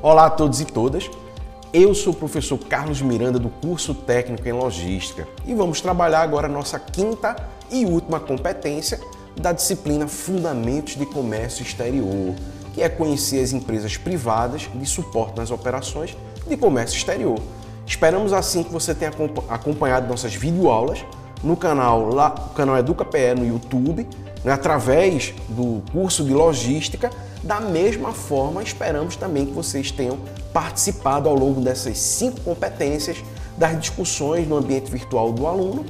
Olá a todos e todas. Eu sou o professor Carlos Miranda do curso técnico em logística e vamos trabalhar agora a nossa quinta e última competência da disciplina Fundamentos de Comércio Exterior, que é conhecer as empresas privadas de suporte nas operações de comércio exterior. Esperamos assim que você tenha acompanhado nossas videoaulas no canal lá, o canal EducaPE no YouTube, né, através do curso de logística. Da mesma forma, esperamos também que vocês tenham participado ao longo dessas cinco competências das discussões no ambiente virtual do aluno,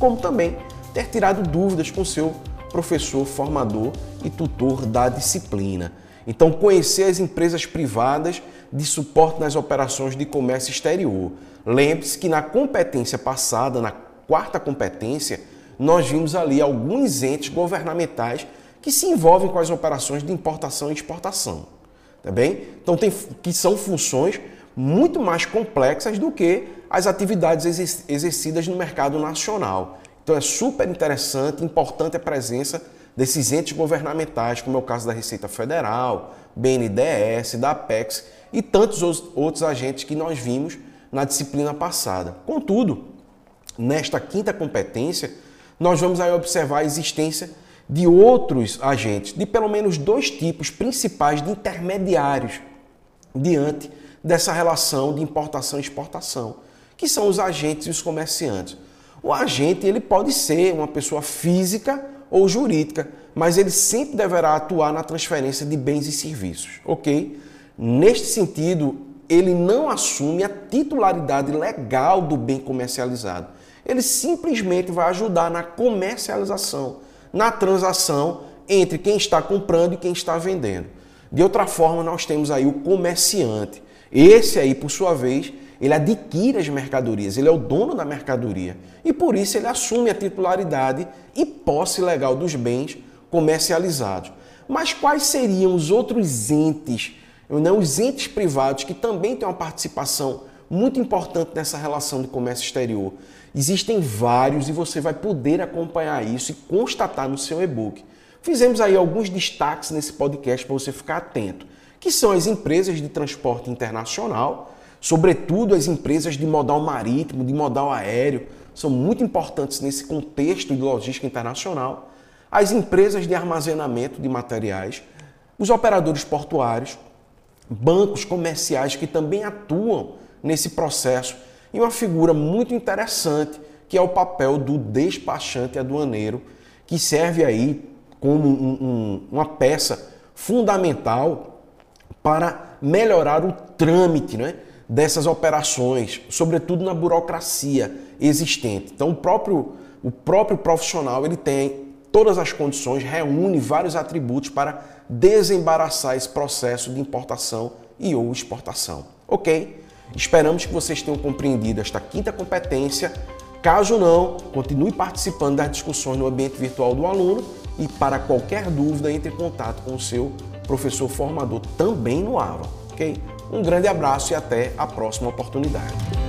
como também ter tirado dúvidas com seu professor, formador e tutor da disciplina. Então, conhecer as empresas privadas de suporte nas operações de comércio exterior. Lembre-se que na competência passada, na quarta competência, nós vimos ali alguns entes governamentais que se envolvem com as operações de importação e exportação. Tá bem? Então, tem, que são funções muito mais complexas do que as atividades exercidas no mercado nacional. Então, é super interessante, importante a presença desses entes governamentais, como é o caso da Receita Federal, BNDES, da Apex e tantos outros agentes que nós vimos na disciplina passada. Contudo, nesta quinta competência, nós vamos aí observar a existência de outros agentes, de pelo menos dois tipos principais de intermediários diante dessa relação de importação e exportação, que são os agentes e os comerciantes. O agente ele pode ser uma pessoa física ou jurídica, mas ele sempre deverá atuar na transferência de bens e serviços, ok? Neste sentido, ele não assume a titularidade legal do bem comercializado. Ele simplesmente vai ajudar na comercialização, na transação entre quem está comprando e quem está vendendo. De outra forma, nós temos aí o comerciante. Esse aí, por sua vez, ele adquire as mercadorias, ele é o dono da mercadoria e por isso ele assume a titularidade e posse legal dos bens comercializados. Mas quais seriam os outros entes, não os entes privados que também têm uma participação muito importante nessa relação de comércio exterior? Existem vários e você vai poder acompanhar isso e constatar no seu e-book. Fizemos aí alguns destaques nesse podcast para você ficar atento, que são as empresas de transporte internacional, sobretudo as empresas de modal marítimo, de modal aéreo, são muito importantes nesse contexto de logística internacional. As empresas de armazenamento de materiais, os operadores portuários, bancos comerciais que também atuam nesse processo e uma figura muito interessante que é o papel do despachante aduaneiro, que serve aí como um, um, uma peça fundamental para melhorar o trâmite né, dessas operações, sobretudo na burocracia existente. Então, o próprio, o próprio profissional ele tem todas as condições, reúne vários atributos para desembaraçar esse processo de importação e ou exportação. Ok? Esperamos que vocês tenham compreendido esta quinta competência. Caso não, continue participando das discussões no ambiente virtual do aluno e para qualquer dúvida entre em contato com o seu professor formador também no AVA, ok? Um grande abraço e até a próxima oportunidade.